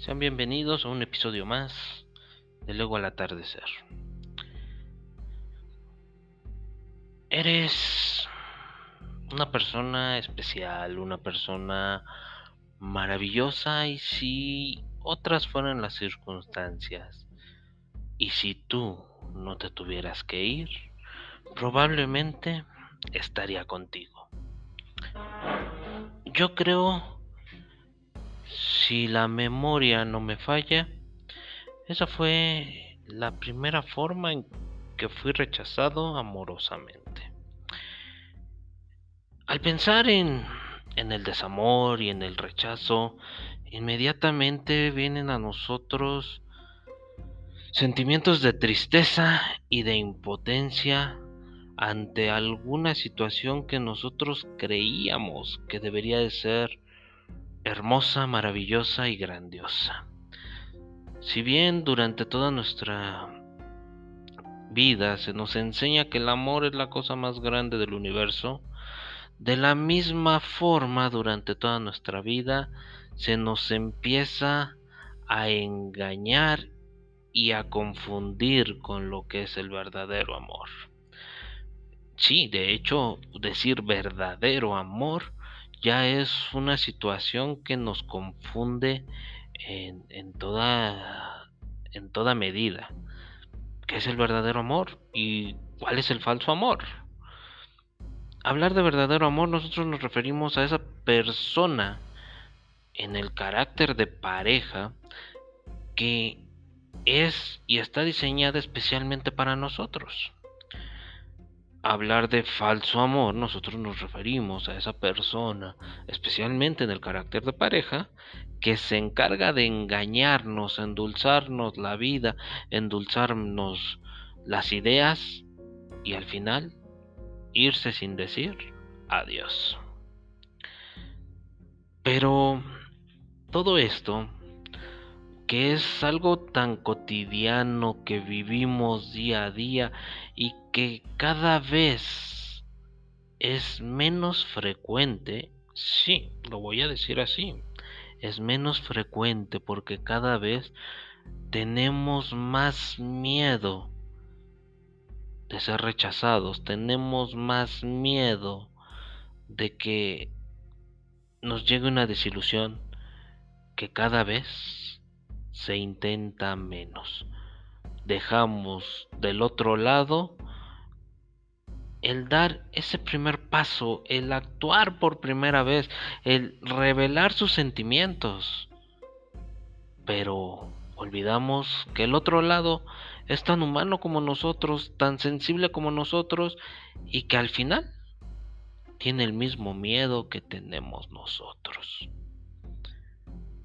Sean bienvenidos a un episodio más de Luego al atardecer. Eres una persona especial, una persona maravillosa y si otras fueran las circunstancias y si tú no te tuvieras que ir, probablemente estaría contigo. Yo creo si la memoria no me falla, esa fue la primera forma en que fui rechazado amorosamente. Al pensar en, el desamor y en el rechazo, inmediatamente vienen a nosotros sentimientos de tristeza y de impotencia ante alguna situación que nosotros creíamos que debería de ser hermosa, maravillosa y grandiosa. Si bien durante toda nuestra vida se nos enseña que el amor es la cosa más grande del universo, de la misma forma durante toda nuestra vida se nos empieza a engañar y a confundir con lo que es el verdadero amor. Sí, de hecho, decir verdadero amor ya es una situación que nos confunde en, toda, en toda medida. ¿Qué es el verdadero amor? ¿Y cuál es el falso amor? Hablar de verdadero amor nosotros nos referimos a esa persona en el carácter de pareja que es y está diseñada especialmente para nosotros hablar de falso amor, nosotros nos referimos a esa persona, especialmente en el carácter de pareja, que se encarga de engañarnos, endulzarnos la vida, endulzarnos las ideas y al final irse sin decir adiós. Pero todo esto que es algo tan cotidiano que vivimos día a día que cada vez es menos frecuente, sí, lo voy a decir así, es menos frecuente porque cada vez tenemos más miedo de ser rechazados, tenemos más miedo de que nos llegue una desilusión que cada vez se intenta menos. Dejamos del otro lado el dar ese primer paso, el actuar por primera vez, el revelar sus sentimientos. Pero olvidamos que el otro lado es tan humano como nosotros, tan sensible como nosotros y que al final tiene el mismo miedo que tenemos nosotros.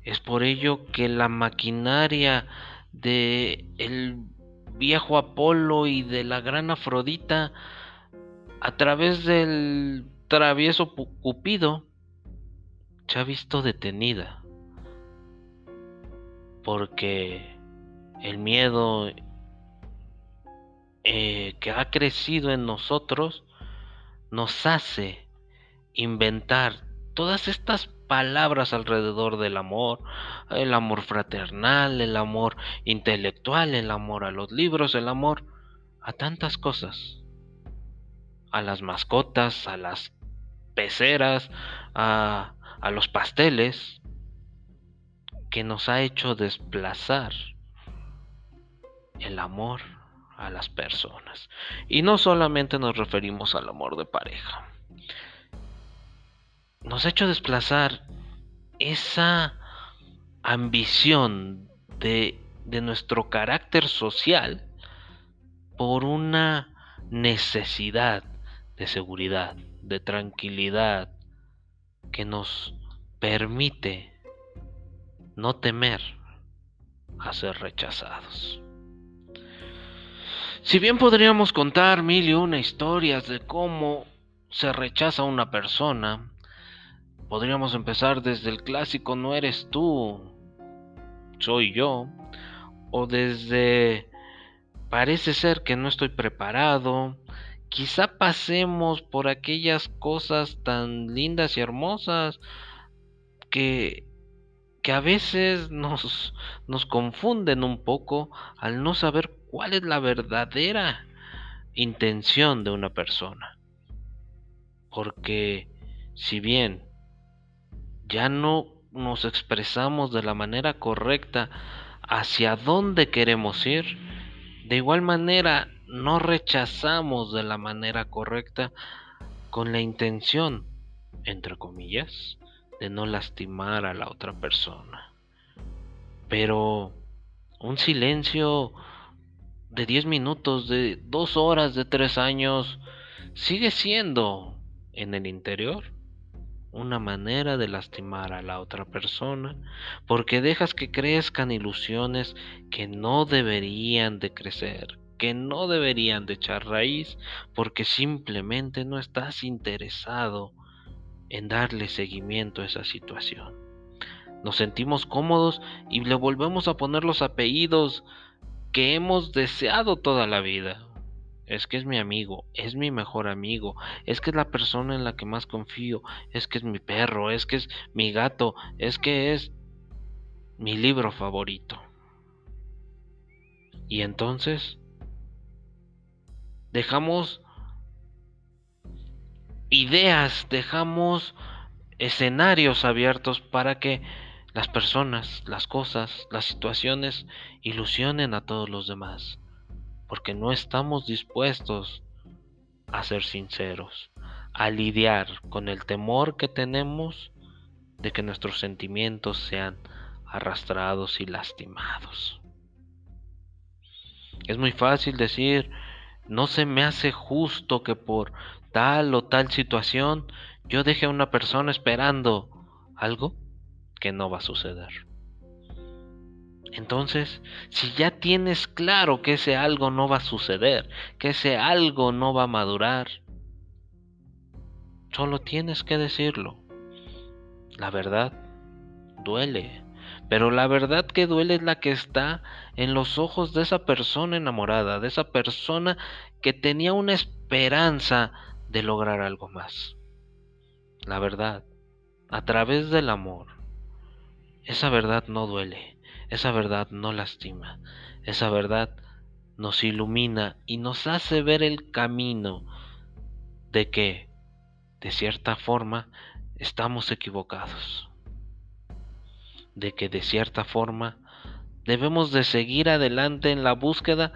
Es por ello que la maquinaria de el viejo Apolo y de la gran Afrodita a través del travieso Cupido se ha visto detenida. Porque el miedo eh, que ha crecido en nosotros nos hace inventar todas estas palabras alrededor del amor, el amor fraternal, el amor intelectual, el amor a los libros, el amor a tantas cosas, a las mascotas, a las peceras, a, a los pasteles, que nos ha hecho desplazar el amor a las personas. Y no solamente nos referimos al amor de pareja nos ha hecho desplazar esa ambición de, de nuestro carácter social por una necesidad de seguridad, de tranquilidad, que nos permite no temer a ser rechazados. Si bien podríamos contar mil y una historias de cómo se rechaza a una persona, Podríamos empezar desde el clásico No eres tú, soy yo. O desde Parece ser que no estoy preparado. Quizá pasemos por aquellas cosas tan lindas y hermosas que, que a veces nos, nos confunden un poco al no saber cuál es la verdadera intención de una persona. Porque si bien ya no nos expresamos de la manera correcta hacia dónde queremos ir, de igual manera no rechazamos de la manera correcta con la intención, entre comillas, de no lastimar a la otra persona. Pero un silencio de 10 minutos, de 2 horas, de 3 años, sigue siendo en el interior una manera de lastimar a la otra persona, porque dejas que crezcan ilusiones que no deberían de crecer, que no deberían de echar raíz, porque simplemente no estás interesado en darle seguimiento a esa situación. Nos sentimos cómodos y le volvemos a poner los apellidos que hemos deseado toda la vida es que es mi amigo, es mi mejor amigo, es que es la persona en la que más confío, es que es mi perro, es que es mi gato, es que es mi libro favorito. Y entonces dejamos ideas, dejamos escenarios abiertos para que las personas, las cosas, las situaciones ilusionen a todos los demás porque no estamos dispuestos a ser sinceros, a lidiar con el temor que tenemos de que nuestros sentimientos sean arrastrados y lastimados. Es muy fácil decir, no se me hace justo que por tal o tal situación yo deje a una persona esperando algo que no va a suceder. Entonces, si ya tienes claro que ese algo no va a suceder, que ese algo no va a madurar, solo tienes que decirlo. La verdad duele, pero la verdad que duele es la que está en los ojos de esa persona enamorada, de esa persona que tenía una esperanza de lograr algo más. La verdad, a través del amor, esa verdad no duele esa verdad no lastima, esa verdad nos ilumina y nos hace ver el camino de que, de cierta forma, estamos equivocados, de que de cierta forma debemos de seguir adelante en la búsqueda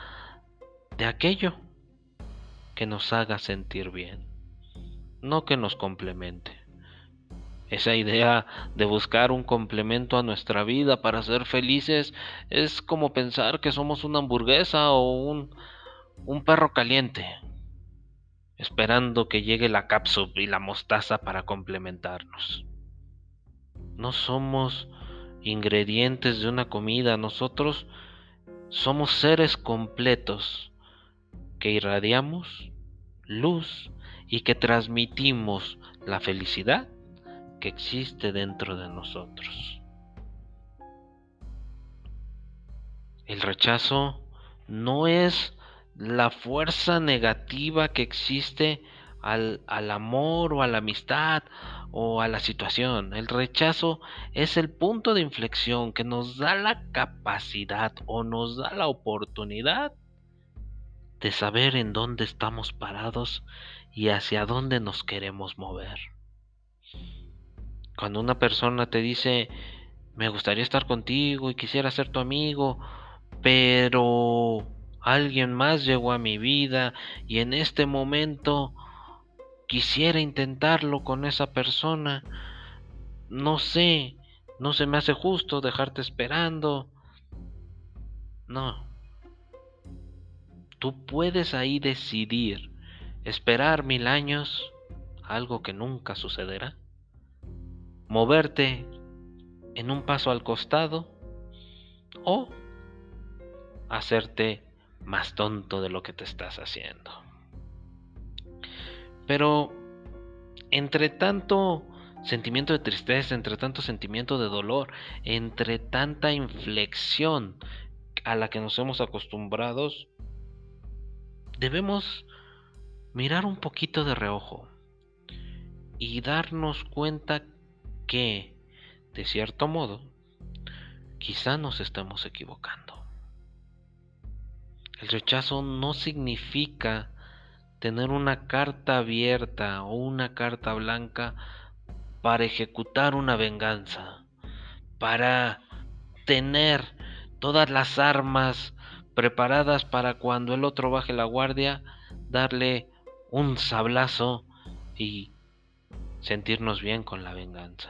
de aquello que nos haga sentir bien, no que nos complemente. Esa idea de buscar un complemento a nuestra vida para ser felices es como pensar que somos una hamburguesa o un, un perro caliente, esperando que llegue la cápsula y la mostaza para complementarnos. No somos ingredientes de una comida, nosotros somos seres completos que irradiamos luz y que transmitimos la felicidad que existe dentro de nosotros. El rechazo no es la fuerza negativa que existe al, al, amor o a la amistad o a la situación. El rechazo es el punto de inflexión que nos da la capacidad o nos da la oportunidad de saber en dónde estamos parados y hacia dónde nos queremos mover. Cuando una persona te dice, me gustaría estar contigo y quisiera ser tu amigo, pero alguien más llegó a mi vida y en este momento quisiera intentarlo con esa persona, no sé, no se me hace justo dejarte esperando. No. Tú puedes ahí decidir esperar mil años, algo que nunca sucederá moverte en un paso al costado o hacerte más tonto de lo que te estás haciendo. Pero entre tanto sentimiento de tristeza, entre tanto sentimiento de dolor, entre tanta inflexión a la que nos hemos acostumbrados, debemos mirar un poquito de reojo y darnos cuenta que, de cierto modo, quizá nos estemos equivocando. El rechazo no significa tener una carta abierta o una carta blanca para ejecutar una venganza, para tener todas las armas preparadas para cuando el otro baje la guardia, darle un sablazo y sentirnos bien con la venganza.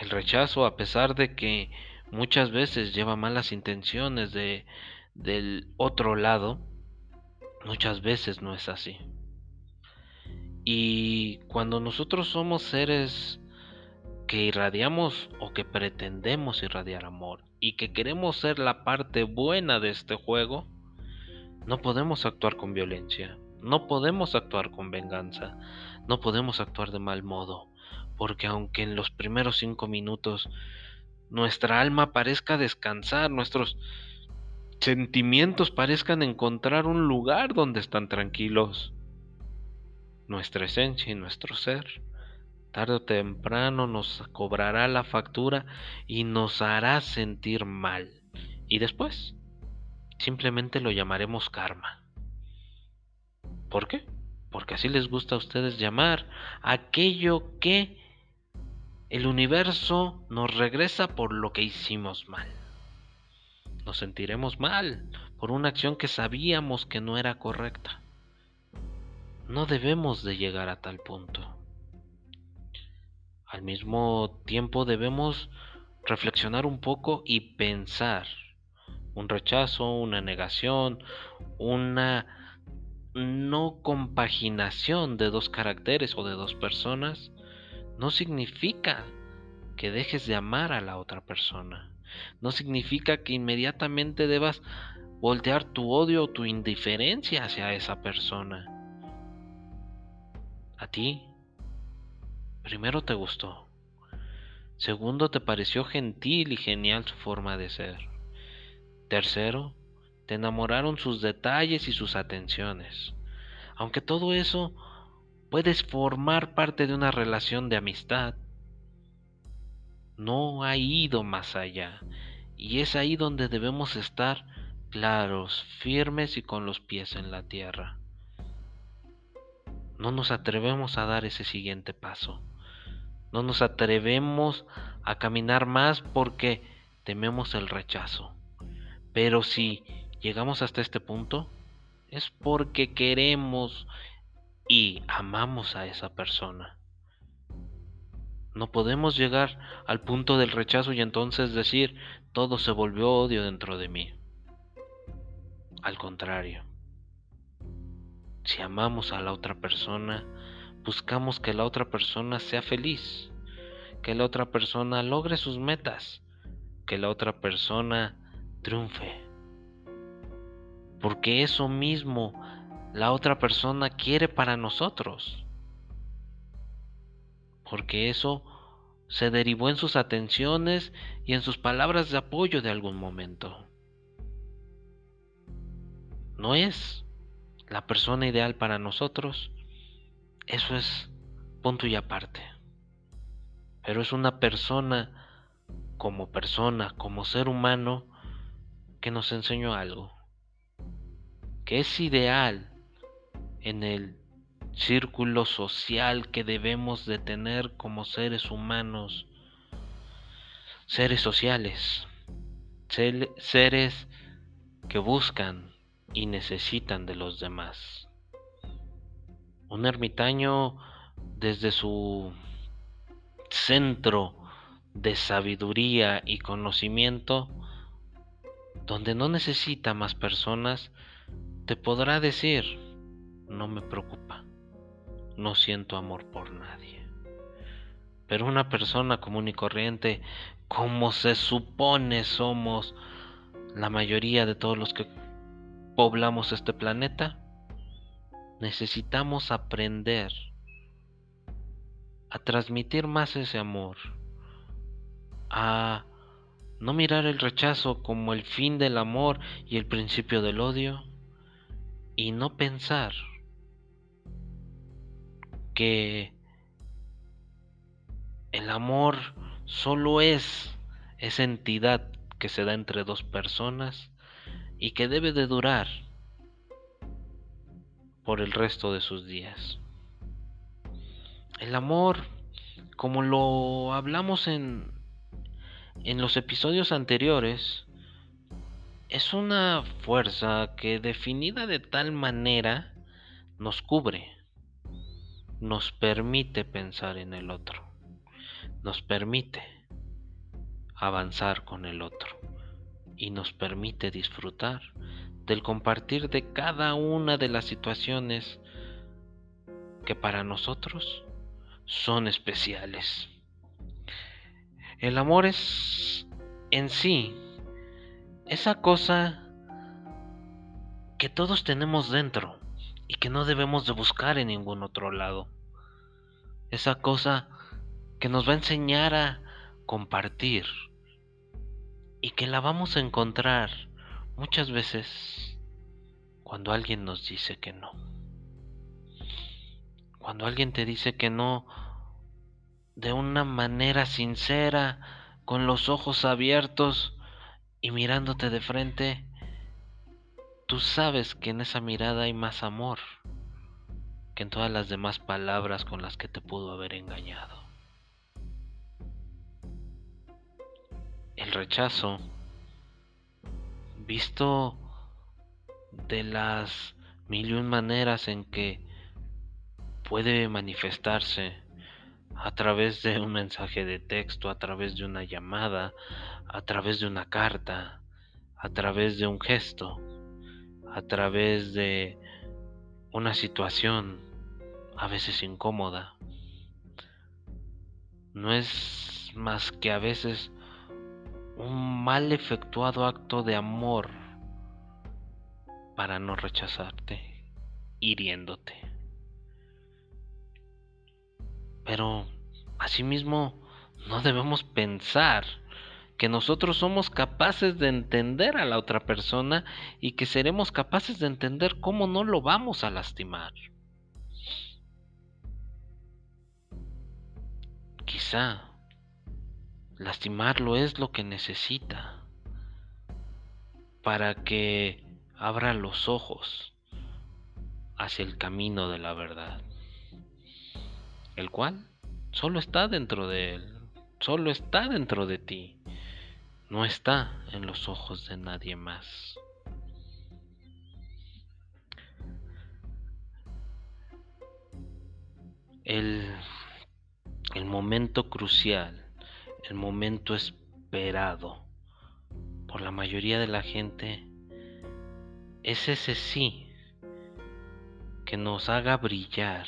El rechazo, a pesar de que muchas veces lleva malas intenciones de, del otro lado, muchas veces no es así. Y cuando nosotros somos seres que irradiamos o que pretendemos irradiar amor y que queremos ser la parte buena de este juego, no podemos actuar con violencia, no podemos actuar con venganza, no podemos actuar de mal modo, porque aunque en los primeros cinco minutos nuestra alma parezca descansar, nuestros sentimientos parezcan encontrar un lugar donde están tranquilos, nuestra esencia y nuestro ser, tarde o temprano nos cobrará la factura y nos hará sentir mal. Y después, simplemente lo llamaremos karma. ¿Por qué? Porque así les gusta a ustedes llamar aquello que el universo nos regresa por lo que hicimos mal. Nos sentiremos mal por una acción que sabíamos que no era correcta. No debemos de llegar a tal punto. Al mismo tiempo debemos reflexionar un poco y pensar. Un rechazo, una negación, una no compaginación de dos caracteres o de dos personas no significa que dejes de amar a la otra persona. No significa que inmediatamente debas voltear tu odio o tu indiferencia hacia esa persona. A ti, primero te gustó. Segundo, te pareció gentil y genial su forma de ser. Tercero, te enamoraron sus detalles y sus atenciones. Aunque todo eso puedes formar parte de una relación de amistad. No ha ido más allá. Y es ahí donde debemos estar claros, firmes y con los pies en la tierra. No nos atrevemos a dar ese siguiente paso. No nos atrevemos a caminar más porque tememos el rechazo. Pero si llegamos hasta este punto, es porque queremos y amamos a esa persona. No podemos llegar al punto del rechazo y entonces decir todo se volvió odio dentro de mí. Al contrario, si amamos a la otra persona, buscamos que la otra persona sea feliz, que la otra persona logre sus metas, que la otra persona triunfe. Porque eso mismo la otra persona quiere para nosotros. Porque eso se derivó en sus atenciones y en sus palabras de apoyo de algún momento. No es la persona ideal para nosotros. Eso es punto y aparte. Pero es una persona como persona, como ser humano, que nos enseñó algo. Que es ideal en el círculo social que debemos de tener como seres humanos, seres sociales, seres que buscan y necesitan de los demás. Un ermitaño desde su centro de sabiduría y conocimiento, donde no necesita más personas, te podrá decir, no me preocupa. No siento amor por nadie. Pero una persona común y corriente, como se supone somos la mayoría de todos los que poblamos este planeta, necesitamos aprender a transmitir más ese amor, a no mirar el rechazo como el fin del amor y el principio del odio, y no pensar que el amor solo es esa entidad que se da entre dos personas y que debe de durar por el resto de sus días. El amor, como lo hablamos en, en los episodios anteriores, es una fuerza que definida de tal manera nos cubre, nos permite pensar en el otro, nos permite avanzar con el otro y nos permite disfrutar del compartir de cada una de las situaciones que para nosotros son especiales. El amor es en sí esa cosa que todos tenemos dentro y que no debemos de buscar en ningún otro lado. Esa cosa que nos va a enseñar a compartir y que la vamos a encontrar muchas veces cuando alguien nos dice que no. Cuando alguien te dice que no de una manera sincera, con los ojos abiertos y mirándote de frente, tú sabes que en esa mirada hay más amor que en todas las demás palabras con las que te pudo haber engañado. El rechazo, visto de las mil y un maneras en que puede manifestarse a través de un mensaje de texto, a través de una llamada, a través de una carta, a través de un gesto, a través de una situación a veces incómoda. No es más que a veces un mal efectuado acto de amor para no rechazarte, hiriéndote. Pero asimismo no debemos pensar que nosotros somos capaces de entender a la otra persona y que seremos capaces de entender cómo no lo vamos a lastimar. Quizá lastimarlo es lo que necesita para que abra los ojos hacia el camino de la verdad el cual solo está dentro de él, solo está dentro de ti, no está en los ojos de nadie más. El, el momento crucial, el momento esperado por la mayoría de la gente es ese sí que nos haga brillar,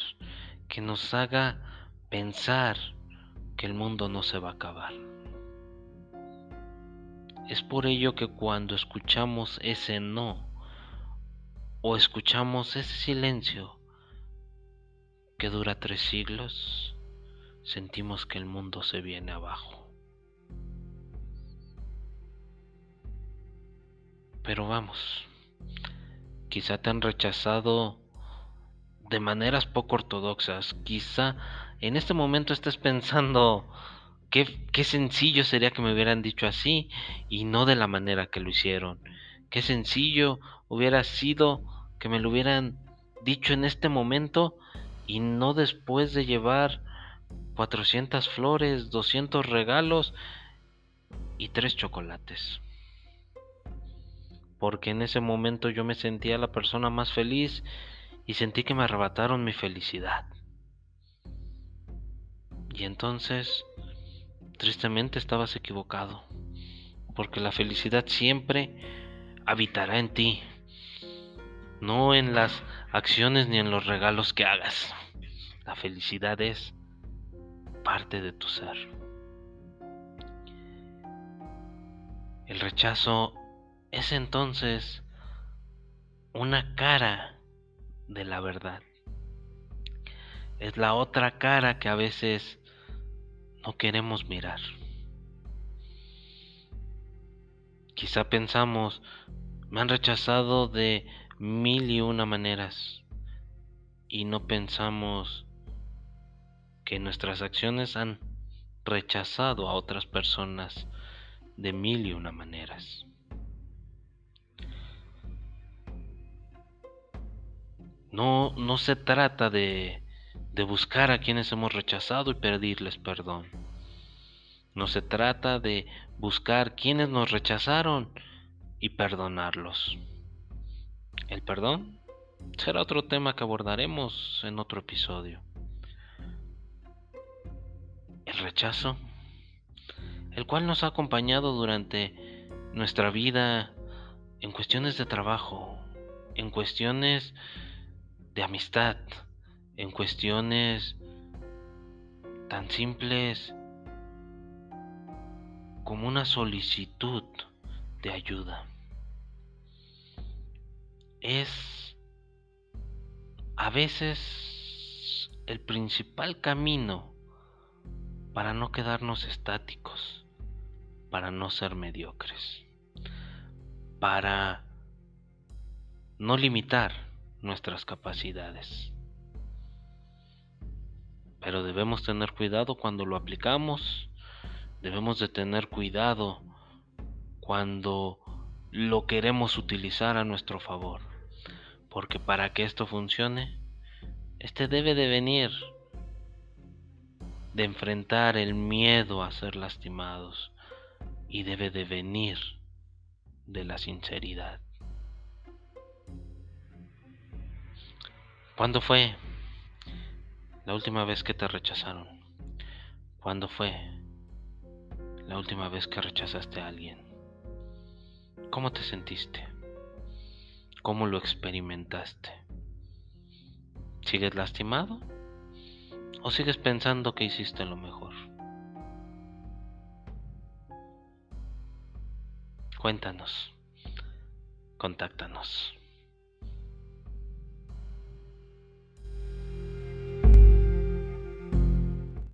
que nos haga pensar que el mundo no se va a acabar. Es por ello que cuando escuchamos ese no o escuchamos ese silencio que dura tres siglos, sentimos que el mundo se viene abajo. Pero vamos, quizá te han rechazado de maneras poco ortodoxas. Quizá en este momento estés pensando qué, sencillo sería que me hubieran dicho así y no de la manera que lo hicieron. Qué sencillo hubiera sido que me lo hubieran dicho en este momento y no después de llevar 400 flores, 200 regalos y tres chocolates. Porque en ese momento yo me sentía la persona más feliz y sentí que me arrebataron mi felicidad. Y entonces, tristemente estabas equivocado, porque la felicidad siempre habitará en ti, no en las acciones ni en los regalos que hagas. La felicidad es parte de tu ser. El rechazo es entonces una cara de la verdad. Es la otra cara que a veces no queremos mirar. Quizá pensamos, me han rechazado de mil y una maneras y no pensamos que nuestras acciones han rechazado a otras personas de mil y una maneras. No, no se trata de, de buscar a quienes hemos rechazado y pedirles perdón. No se trata de buscar quienes nos rechazaron y perdonarlos. El perdón será otro tema que abordaremos en otro episodio. El rechazo, el cual nos ha acompañado durante nuestra vida en cuestiones de trabajo, en cuestiones de amistad, en cuestiones tan simples como una solicitud de ayuda. Es a veces el principal camino para no quedarnos estáticos, para no ser mediocres, para no limitar nuestras capacidades. Pero debemos tener cuidado cuando lo aplicamos, debemos de tener cuidado cuando lo queremos utilizar a nuestro favor, porque para que esto funcione, este debe de venir de enfrentar el miedo a ser lastimados y debe de venir de la sinceridad. ¿Cuándo fue la última vez que te rechazaron? ¿Cuándo fue la última vez que rechazaste a alguien? ¿Cómo te sentiste? ¿Cómo lo experimentaste? ¿Sigues lastimado? ¿O sigues pensando que hiciste lo mejor? Cuéntanos. Contáctanos.